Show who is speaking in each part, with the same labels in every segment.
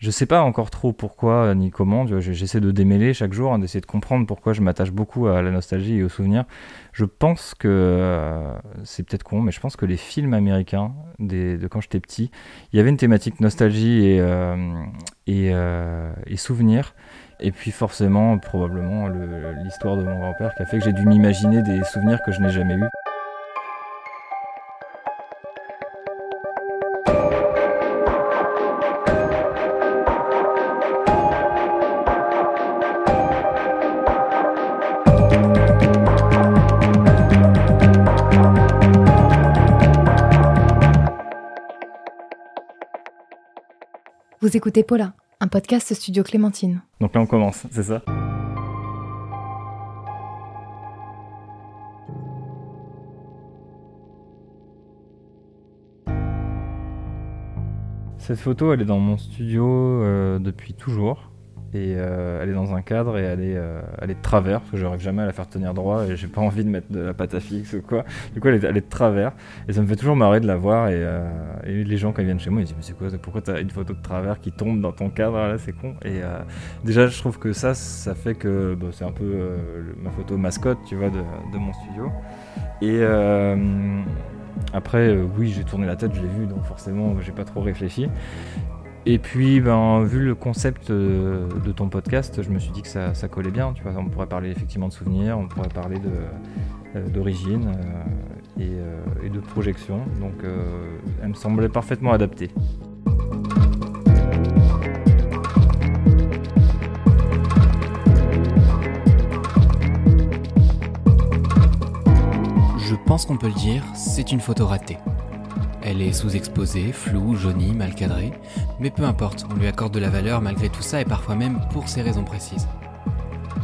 Speaker 1: je sais pas encore trop pourquoi ni comment. J'essaie de démêler chaque jour, hein, d'essayer de comprendre pourquoi je m'attache beaucoup à la nostalgie et aux souvenirs. Je pense que euh, c'est peut-être con, mais je pense que les films américains de quand j'étais petit, il y avait une thématique nostalgie et, euh, euh, et, souvenirs. Et puis forcément, probablement, l'histoire de mon grand-père qui a fait que j'ai dû m'imaginer des souvenirs que je n'ai jamais eus.
Speaker 2: Vous écoutez Paula, un podcast Studio Clémentine.
Speaker 1: Donc là on commence, c'est ça? Cette photo, elle est dans mon studio euh, depuis toujours et euh, elle est dans un cadre et elle est, euh, elle est de travers parce que j'arrive jamais à la faire tenir droit et j'ai pas envie de mettre de la pâte à fixe ou quoi. Du coup, elle est, de travers et ça me fait toujours marrer de la voir et, euh, et les gens quand ils viennent chez moi ils disent mais c'est quoi Pourquoi t'as une photo de travers qui tombe dans ton cadre? Là C'est con. Et déjà, je trouve que ça, ça fait que bah, c'est un peu ma photo mascotte, tu vois, de, de mon studio. Et après, oui, j'ai tourné la tête, je l'ai vu, donc forcément, j'ai pas trop réfléchi. Et puis, ben, vu le concept euh, de ton podcast, je me suis dit que ça, collait bien. Tu vois, on pourrait parler effectivement de souvenirs, on pourrait parler euh, d'origine euh, et, de projection. Donc, elle me semblait parfaitement adaptée.
Speaker 3: Je pense qu'on peut le dire, c'est une photo ratée. Elle est sous-exposée, floue, jaunie, mal cadrée, mais peu importe, on lui accorde de la valeur malgré tout ça et parfois même pour ces raisons précises.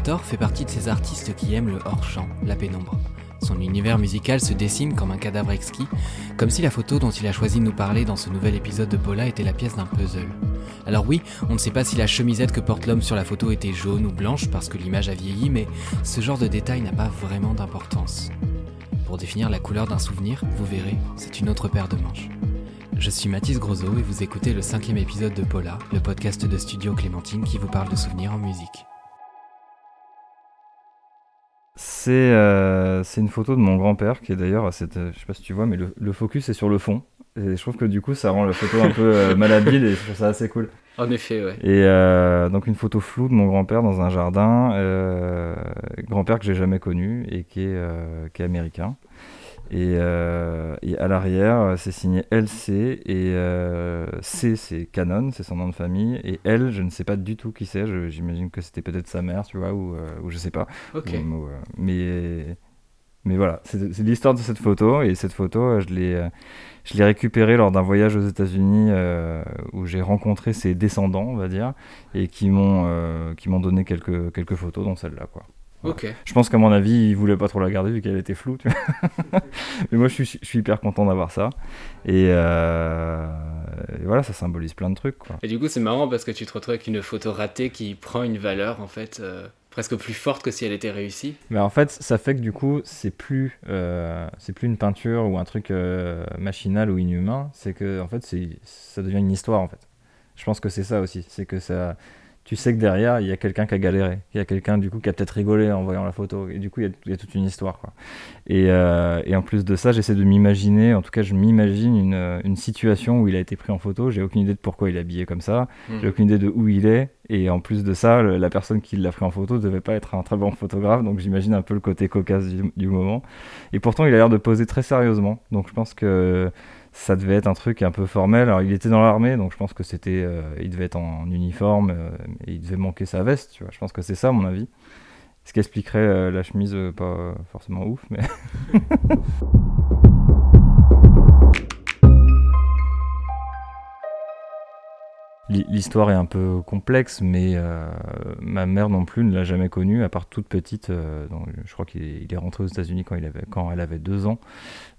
Speaker 3: Thor fait partie de ces artistes qui aiment le hors-champ, la pénombre. Son univers musical se dessine comme un cadavre exquis, comme si la photo dont il a choisi de nous parler dans ce nouvel épisode de Paula était la pièce d'un puzzle. Alors oui, on ne sait pas si la chemisette que porte l'homme sur la photo était jaune ou blanche parce que l'image a vieilli, mais ce genre de détail n'a pas vraiment d'importance. Pour définir la couleur d'un souvenir, vous verrez, c'est une autre paire de manches. Je suis Mathis Grosot et vous écoutez le cinquième épisode de Paula, le podcast de Studio Clémentine qui vous parle de souvenirs en musique.
Speaker 1: C'est euh, une photo de mon grand-père qui est d'ailleurs, je sais pas si tu vois, mais le, focus est sur le fond. Et je trouve que du coup, ça rend la photo un peu euh, malhabile et je trouve ça assez cool.
Speaker 3: En effet, ouais.
Speaker 1: Et euh, donc une photo floue de mon grand-père dans un jardin, euh, grand-père que j'ai jamais connu et qui est, euh, qui est américain. Et, et à l'arrière, c'est signé LC et C c'est Canon, c'est son nom de famille. Et L, je ne sais pas du tout qui c'est. J'imagine que c'était peut-être sa mère, tu vois, ou, ou je sais pas.
Speaker 3: Ok.
Speaker 1: mais mais voilà, c'est l'histoire de cette photo et cette photo, je l'ai je l'ai récupéré lors d'un voyage aux États-Unis euh, où j'ai rencontré ses descendants, on va dire, et qui m'ont euh, qui m'ont donné quelques quelques photos, dont celle-là, quoi.
Speaker 3: Ok.
Speaker 1: Je pense qu'à mon avis, ils voulaient pas trop la garder vu qu'elle était floue. Tu vois Mais moi, je suis, je suis hyper content d'avoir ça. Et, euh, et, voilà, ça symbolise plein de trucs. Quoi.
Speaker 3: Et du coup, c'est marrant parce que tu te retrouves avec une photo ratée qui prend une valeur en fait presque plus forte que si elle était réussie.
Speaker 1: Mais en fait, ça fait que du coup, c'est plus, euh, plus une peinture ou un truc euh, machinal ou inhumain. C'est que en fait, ça devient une histoire en fait. Je pense que c'est ça aussi. C'est que ça, tu sais que derrière, il y a quelqu'un qui a galéré. Il y a quelqu'un, du coup, qui a peut-être rigolé en voyant la photo. Et du coup, il y a, toute une histoire. Quoi. Et, euh, et, en plus de ça, j'essaie de m'imaginer, en tout cas, je m'imagine une, une, situation où il a été pris en photo. J'ai aucune idée de pourquoi il est habillé comme ça. Hmm. J'ai aucune idée de où il est. Et en plus de ça, la personne qui l'a pris en photo ne devait pas être un très bon photographe. Donc j'imagine un peu le côté cocasse du, du moment. Et pourtant, il a l'air de poser très sérieusement. Donc je pense que ça devait être un truc un peu formel. Alors il était dans l'armée, donc je pense que c'était, euh, il devait être en, uniforme euh, et il devait manquer sa veste. Tu vois, je pense que c'est ça, à mon avis. Ce qui expliquerait euh, la chemise pas forcément ouf, mais. L'histoire est un peu complexe, mais euh, ma mère non plus ne l'a jamais connue, à part toute petite. Euh, donc, je crois qu'il est rentré aux États-Unis quand, quand elle avait deux ans.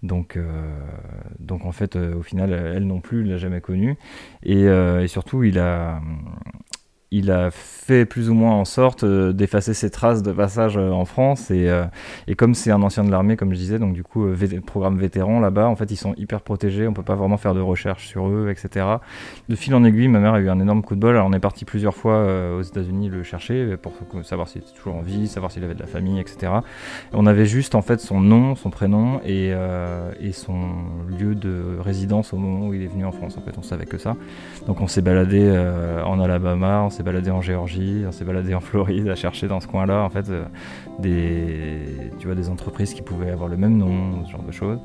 Speaker 1: Donc, euh, donc en fait, au final, elle non plus ne l'a jamais connue. Et, et, surtout, il a, il a fait plus ou moins en sorte euh, d'effacer ses traces de passage euh, en France. Et, euh, et comme c'est un ancien de l'armée, comme je disais, donc du coup, programme vétéran là-bas, en fait, ils sont hyper protégés. On peut pas vraiment faire de recherche sur eux, etc. De fil en aiguille, ma mère a eu un énorme coup de bol. Alors, on est parti plusieurs fois aux États-Unis le chercher pour savoir s'il était toujours en vie, savoir s'il avait de la famille, etc. on avait juste en fait son nom, son prénom et, son lieu de résidence au moment où il est venu en France. En fait, on savait que ça. Donc, on s'est baladé en Alabama, s'est baladé en Géorgie, on s'est baladé en Floride à chercher dans ce coin-là en fait euh, des, tu vois, des entreprises qui pouvaient avoir le même nom, ce genre de choses.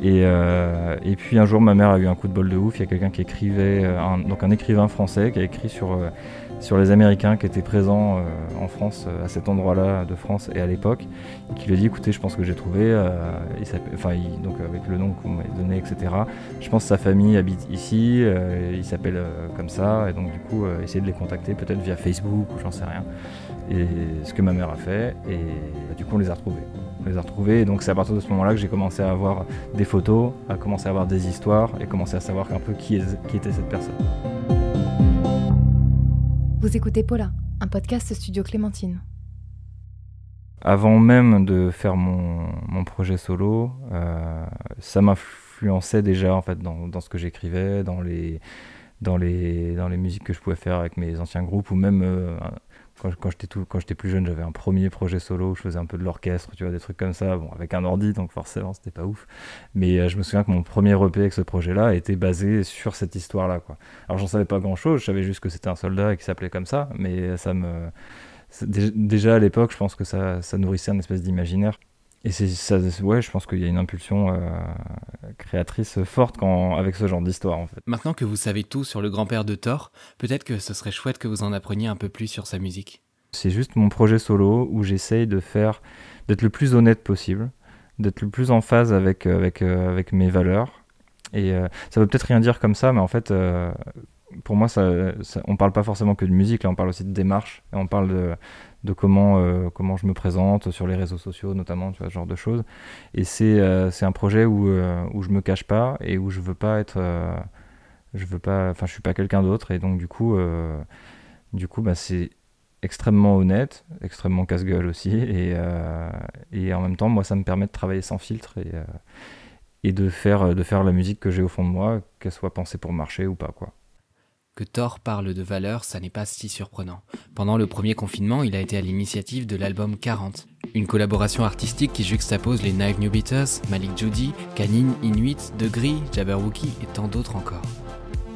Speaker 1: Et, euh, et puis un jour, ma mère a eu un coup de bol de ouf. Il y a quelqu'un qui écrivait, euh, donc un écrivain français qui a écrit sur sur les Américains qui étaient présents en France, à cet endroit-là de France et à l'époque, qui lui a dit écoutez, je pense que j'ai trouvé, enfin, donc avec le nom qu'on m'a donné, etc. Je pense que sa famille habite ici, il s'appelle comme ça, et donc du coup, essayer de les contacter peut-être via Facebook ou j'en sais rien. Et ce que ma mère a fait, et bah, du coup, on les a retrouvés. On les a retrouvés, et donc c'est à partir de ce moment-là que j'ai commencé à avoir des photos, à commencer à avoir des histoires, et commencer à savoir un peu qui était cette personne.
Speaker 2: Vous écoutez Paula, un podcast Studio Clémentine.
Speaker 1: Avant même de faire mon, projet solo, euh, ça m'influençait déjà en fait dans, ce que j'écrivais, dans les musiques que je pouvais faire avec mes anciens groupes, ou même euh, quand, j'étais tout, quand j'étais plus jeune, j'avais un premier projet solo où je faisais un peu de l'orchestre, tu vois, des trucs comme ça, bon, avec un ordi, donc forcément, c'était pas ouf. Mais euh, je me souviens que mon premier EP avec ce projet-là était basé sur cette histoire-là, quoi. Alors, j'en savais pas grand-chose, je savais juste que c'était un soldat et qui s'appelait comme ça, mais ça me. Déjà à l'époque, je pense que ça, ça nourrissait une espèce d'imaginaire. Et c'est ça, ouais, je pense qu'il y a une impulsion euh, créatrice forte quand, avec ce genre d'histoire en fait.
Speaker 3: Maintenant que vous savez tout sur le grand-père de Thor, peut-être que ce serait chouette que vous en appreniez un peu plus sur sa musique.
Speaker 1: C'est juste mon projet solo où j'essaye de faire, d'être le plus honnête possible, d'être le plus en phase avec, euh, avec, euh, avec mes valeurs. Et ça veut peut-être rien dire comme ça, mais en fait, pour moi, ça, on parle pas forcément que de musique, là on parle aussi de démarche, et on parle de, de comment, euh, comment je me présente sur les réseaux sociaux notamment, tu vois, ce genre de choses. Et c'est euh, un projet où, euh, où je me cache pas et où je veux pas être... je veux pas... Enfin, je suis pas quelqu'un d'autre, et donc du coup, du coup bah, c'est extrêmement honnête, extrêmement casse-gueule aussi, et, et en même temps, moi, ça me permet de travailler sans filtre et, et de, faire, de faire la musique que j'ai au fond de moi, qu'elle soit pensée pour marcher ou pas, quoi.
Speaker 3: Que Thor parle de valeurs, ça n'est pas si surprenant. Pendant le premier confinement, il a été à l'initiative de l'album 40, une collaboration artistique qui juxtapose les Knife New Beaters, Malik Judy, Canine, Inuit, Degree, Jabberwocky et tant d'autres encore.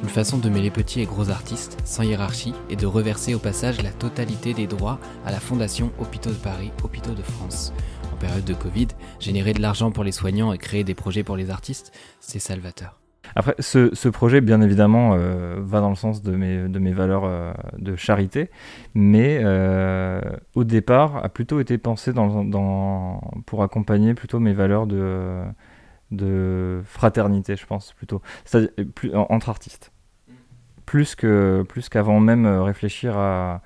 Speaker 3: Une façon de mêler petits et gros artistes, sans hiérarchie, et de reverser au passage la totalité des droits à la Fondation Hôpitaux de Paris, Hôpitaux de France. En période de Covid, générer de l'argent pour les soignants et créer des projets pour les artistes, c'est salvateur.
Speaker 1: Après, ce, projet, bien évidemment, euh, va dans le sens de mes, de mes valeurs euh, de charité, mais euh, au départ, a plutôt été pensé dans, pour accompagner plutôt mes valeurs de, de fraternité, je pense, plutôt, entre artistes. Plus que plus qu'avant même réfléchir à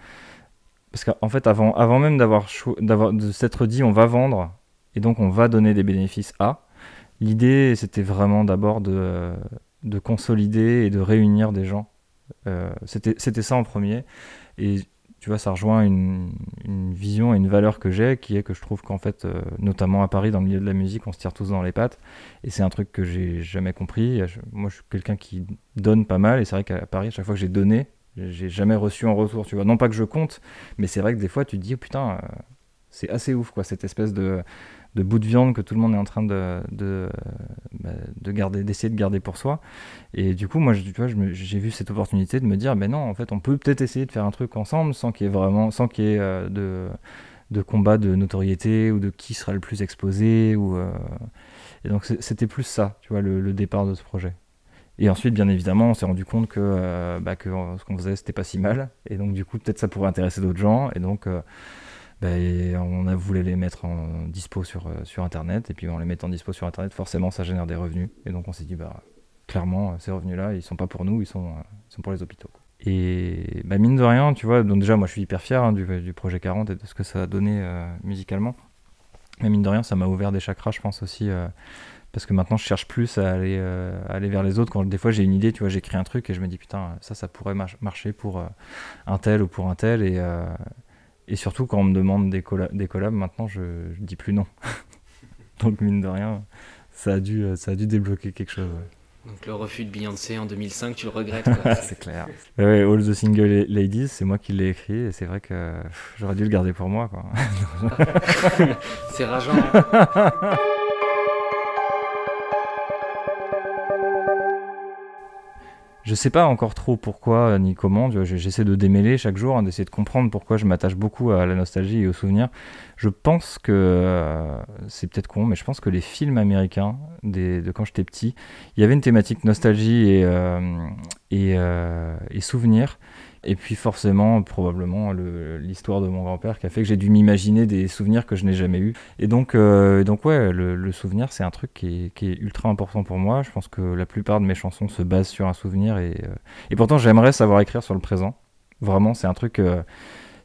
Speaker 1: parce qu'en fait avant avant même d'avoir de s'être dit on va vendre et donc on va donner des bénéfices à L'idée, c'était vraiment d'abord de, de, consolider et de réunir des gens. Euh, c'était ça en premier. Et tu vois, ça rejoint une, vision et une valeur que j'ai, qui est que je trouve qu'en fait, euh, notamment à Paris, dans le milieu de la musique, on se tire tous dans les pattes. Et c'est un truc que j'ai jamais compris. Moi, je suis quelqu'un qui donne pas mal. Et c'est vrai qu'à Paris, à chaque fois que j'ai donné, j'ai jamais reçu en retour. Tu vois, non pas que je compte, mais c'est vrai que des fois, tu te dis, oh, putain, euh, c'est assez ouf, quoi, cette espèce de de bout de viande que tout le monde est en train de, de, bah, de garder, d'essayer de garder pour soi. Et du coup, moi, tu vois, j'ai vu cette opportunité de me dire, ben non, en fait, on peut peut-être essayer de faire un truc ensemble sans qu'il y ait vraiment, sans qu'il y ait euh, de, de combat de notoriété ou de qui sera le plus exposé. Ou, euh, Et donc, c'était plus ça, tu vois, le, départ de ce projet. Et ensuite, bien évidemment, on s'est rendu compte que, euh, bah, que ce qu'on faisait, c'était pas si mal. Et donc, du coup, peut-être ça pourrait intéresser d'autres gens. Et donc, ben, on a voulu les mettre en dispo sur, euh, sur Internet. Et puis en les mettant en dispo sur Internet, forcément, ça génère des revenus. Et donc on s'est dit, bah, clairement, ces revenus-là, ils sont pas pour nous, ils sont, euh, sont pour les hôpitaux. Et bah, mine de rien, tu vois, donc déjà, moi je suis hyper fier hein, du, projet 40 et de ce que ça a donné euh, musicalement. Mais mine de rien, ça m'a ouvert des chakras, je pense aussi, parce que maintenant je cherche plus à aller, euh, aller vers les autres. Quand des fois j'ai une idée, tu vois, j'écris un truc et je me dis putain, ça, ça pourrait marcher pour euh, un tel ou pour un tel. Euh, et surtout quand on me demande des, des collabs, maintenant je, je dis plus non. Donc mine de rien, ça a dû, ça a dû débloquer quelque chose.
Speaker 3: Donc le refus de Beyoncé en 2005, tu le regrettes
Speaker 1: C'est clair. Ouais, All the Single Ladies, c'est moi qui l'ai écrit et c'est vrai que j'aurais dû le garder pour moi.
Speaker 3: c'est rageant. Hein.
Speaker 1: Je sais pas encore trop pourquoi euh, ni comment. J'essaie de démêler chaque jour, hein, d'essayer de comprendre pourquoi je m'attache beaucoup à la nostalgie et aux souvenirs. Je pense que euh, c'est peut-être con, mais je pense que les films américains de quand j'étais petit, il y avait une thématique nostalgie et, euh, et, et souvenirs. Et puis forcément, probablement, l'histoire de mon grand-père qui a fait que j'ai dû m'imaginer des souvenirs que je n'ai jamais eus. Et donc, euh, donc ouais, le, souvenir, c'est un truc qui est, ultra important pour moi. Je pense que la plupart de mes chansons se basent sur un souvenir. Et, euh, et pourtant, j'aimerais savoir écrire sur le présent. Vraiment, c'est un truc... Euh,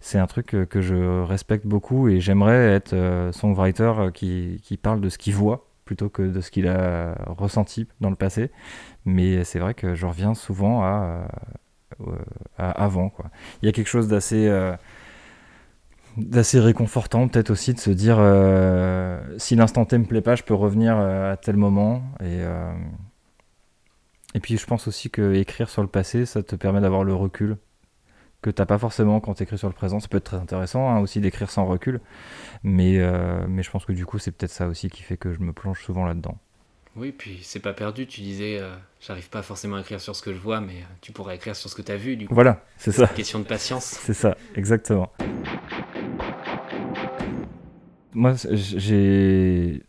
Speaker 1: c'est un truc que je respecte beaucoup et j'aimerais être songwriter qui, qui parle de ce qu'il voit plutôt que de ce qu'il a ressenti dans le passé. Mais c'est vrai que je reviens souvent à, avant. Quoi. Il y a quelque chose d'assez euh, réconfortant peut-être aussi de se dire euh, si l'instant T me plaît pas je peux revenir à tel moment et et puis je pense aussi que écrire sur le passé ça te permet d'avoir le recul que t'as pas forcément quand tu écris sur le présent ça peut être très intéressant hein, aussi d'écrire sans recul mais mais je pense que du coup c'est peut-être ça aussi qui fait que je me plonge souvent là-dedans
Speaker 3: oui, puis c'est pas perdu. Tu disais, euh, j'arrive pas forcément à écrire sur ce que je vois, mais euh, tu pourrais écrire sur ce que tu as vu. Du coup.
Speaker 1: Voilà, c'est ça.
Speaker 3: Question de patience.
Speaker 1: C'est ça, exactement. Moi, j'ai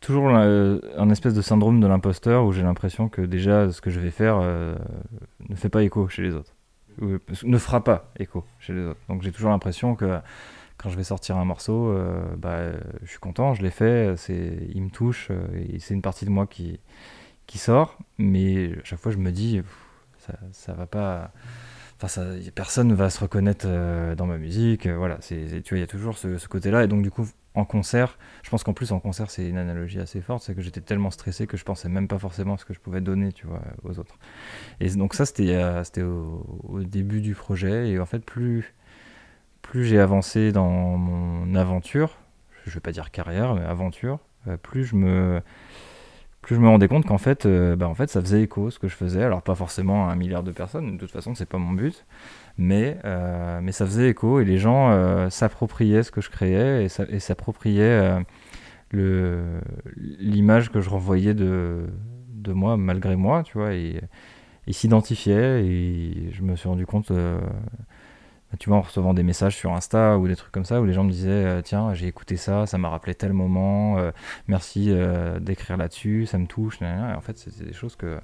Speaker 1: toujours un espèce de syndrome de l'imposteur où j'ai l'impression que déjà ce que je vais faire euh, ne fait pas écho chez les autres. ne fera pas écho chez les autres. Donc j'ai toujours l'impression que quand je vais sortir un morceau, euh, bah, je suis content, je l'ai fait, il me touche, euh, c'est une partie de moi qui, qui sort, mais à chaque fois je me dis, ça, ça va pas, enfin ça, personne ne va se reconnaître euh, dans ma musique, voilà, c'est, tu vois, il y a toujours ce, côté-là, et donc du coup, en concert, je pense qu'en plus en concert c'est une analogie assez forte, c'est que j'étais tellement stressé que je pensais même pas forcément à ce que je pouvais donner, tu vois, aux autres. Et donc ça c'était, c'était au, début du projet, et en fait plus plus j'ai avancé dans mon aventure, je vais pas dire carrière, mais aventure, euh, plus je me plus je me rendais compte qu'en fait, euh, bah en fait, ça faisait écho ce que je faisais. Alors pas forcément à un milliard de personnes, de toute façon, c'est pas mon but, mais euh, mais ça faisait écho et les gens s'appropriaient ce que je créais et s'appropriaient le l'image que je renvoyais de de moi malgré moi, tu vois, et s'identifiaient et je me suis rendu compte tu vois, en recevant des messages sur Insta ou des trucs comme ça, où les gens me disaient euh, Tiens, j'ai écouté ça, ça m'a rappelé tel moment, euh, merci euh, d'écrire là-dessus, ça me touche. Et en fait, c'était des choses que,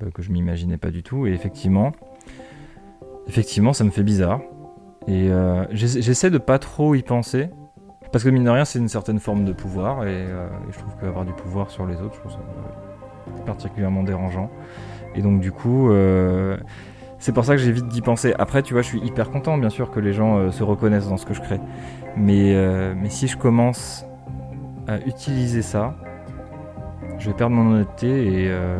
Speaker 1: bah, que je m'imaginais pas du tout. Et effectivement, effectivement, ça me fait bizarre. Et j'essaie de pas trop y penser. Parce que mine de rien, c'est une certaine forme de pouvoir. Et, je trouve qu'avoir du pouvoir sur les autres, je trouve ça particulièrement dérangeant. Et donc, du coup c'est pour ça que j'évite d'y penser. Après, tu vois, je suis hyper content, bien sûr, que les gens euh, se reconnaissent dans ce que je crée. Mais, euh, mais si je commence à utiliser ça, je vais perdre mon honnêteté et euh,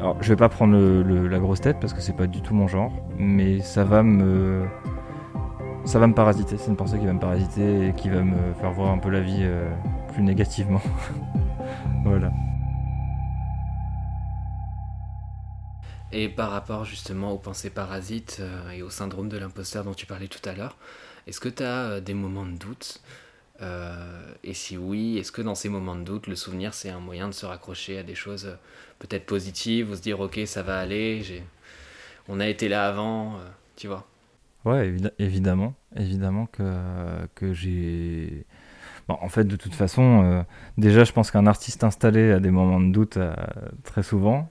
Speaker 1: alors, je vais pas prendre la grosse tête parce que c'est pas du tout mon genre, mais ça va me ça va me parasiter. C'est une pensée qui va me parasiter et qui va me faire voir un peu la vie plus négativement.
Speaker 3: Et par rapport justement aux pensées parasites euh, et au syndrome de l'imposteur dont tu parlais tout à l'heure, est-ce que tu as euh, des moments de doute euh, Et si oui, est-ce que dans ces moments de doute, le souvenir c'est un moyen de se raccrocher à des choses peut-être positives ou se dire ok ça va aller, on a été là avant, tu vois?
Speaker 1: Ouais, évidemment, évidemment que, que j'ai... en fait, de toute façon, déjà, je pense qu'un artiste installé a des moments de doute très souvent.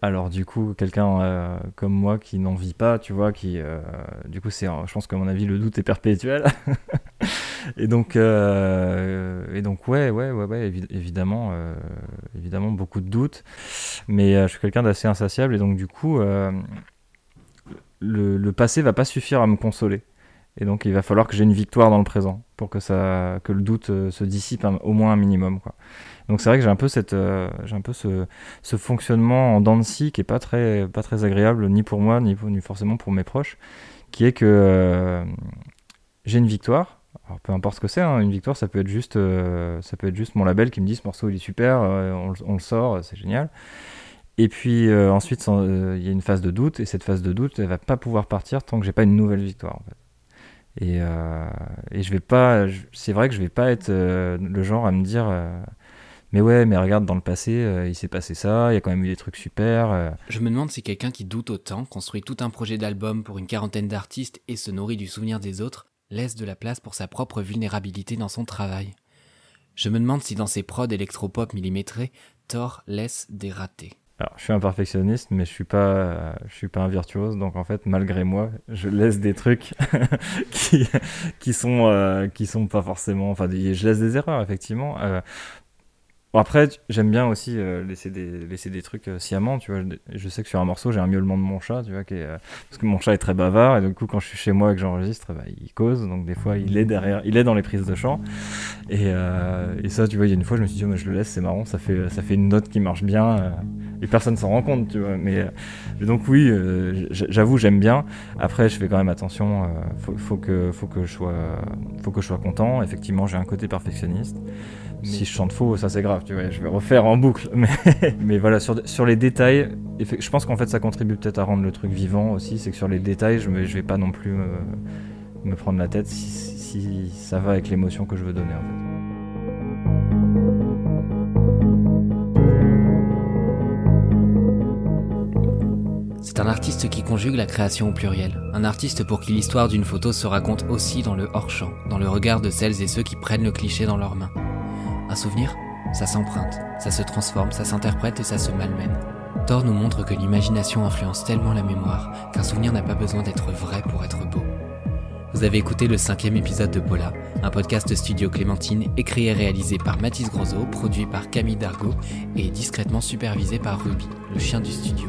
Speaker 1: Alors du coup, quelqu'un euh, comme moi qui n'en vit pas, tu vois, qui, euh, du coup, c'est, je pense qu'à mon avis, le doute est perpétuel. et donc, euh, et donc, ouais, ouais, ouais, ouais évidemment, évidemment, beaucoup de doutes. Mais je suis quelqu'un d'assez insatiable et donc du coup, le, le, passé va pas suffire à me consoler. Et donc il va falloir que j'ai une victoire dans le présent pour que ça, que le doute euh, se dissipe au moins un minimum. Quoi. Donc c'est vrai que j'ai un peu cette, euh, un peu ce, ce, fonctionnement en dents de qui est pas très, pas très agréable ni pour moi ni, forcément pour mes proches, qui est que euh, j'ai une victoire. Alors, peu importe ce que c'est, hein, une victoire, ça peut être juste, ça peut être juste mon label qui me dit ce morceau il est super, on, le sort, c'est génial. Et puis ensuite, il y a une phase de doute, et cette phase de doute, elle va pas pouvoir partir tant que j'ai pas une nouvelle victoire. Et, euh, et je vais pas, c'est vrai que je vais pas être euh, le genre à me dire, euh, mais ouais, mais regarde dans le passé, il s'est passé ça, il y a quand même eu des trucs super.
Speaker 3: Je me demande si quelqu'un qui doute autant, construit tout un projet d'album pour une quarantaine d'artistes et se nourrit du souvenir des autres, laisse de la place pour sa propre vulnérabilité dans son travail. Je me demande si dans ses prods électropop millimétrés, Thor laisse des ratés.
Speaker 1: Alors, je suis un perfectionniste, mais je suis pas, je suis pas un virtuose. Donc en fait, malgré moi, je laisse des trucs qui, qui sont, euh, qui sont pas forcément. Enfin, je laisse des erreurs effectivement. Euh, après, j'aime bien aussi euh, laisser, des, laisser des trucs sciemment, tu vois. Je, sais que sur un morceau, j'ai un miaulement de mon chat, tu vois, parce que mon chat est très bavard, et du coup, quand je suis chez moi et que j'enregistre, bah, il cause, donc des fois, il est derrière, il est dans les prises de chant. Et, et ça, tu vois, il y a une fois, je me suis dit, oh, je le laisse, c'est marrant, ça fait, ça fait une note qui marche bien, et personne s'en rend compte, tu vois. Mais donc, oui, j'avoue, j'aime bien. Après, je fais quand même attention, faut, faut, que, faut, que je sois, faut que je sois content. Effectivement, j'ai un côté perfectionniste. Si je chante faux, ça c'est grave, tu vois, je vais refaire en boucle. Mais, mais voilà, sur, sur les détails, je pense qu'en fait ça contribue peut-être à rendre le truc vivant aussi, c'est que sur les détails, je, je vais pas non plus me, prendre la tête si, si, ça va avec l'émotion que je veux donner en fait.
Speaker 3: Artiste qui conjugue la création au pluriel. Un artiste pour qui l'histoire d'une photo se raconte aussi dans le hors-champ, dans le regard de celles et ceux qui prennent le cliché dans leurs mains. Un souvenir Ça s'emprunte, ça se transforme, ça s'interprète et ça se malmène. Thor nous montre que l'imagination influence tellement la mémoire qu'un souvenir n'a pas besoin d'être vrai pour être beau. Vous avez écouté le cinquième épisode de Pola, un podcast studio Clémentine écrit et réalisé par Mathis Grosot, produit par Camille Dargaud et discrètement supervisé par Ruby, le chien du studio.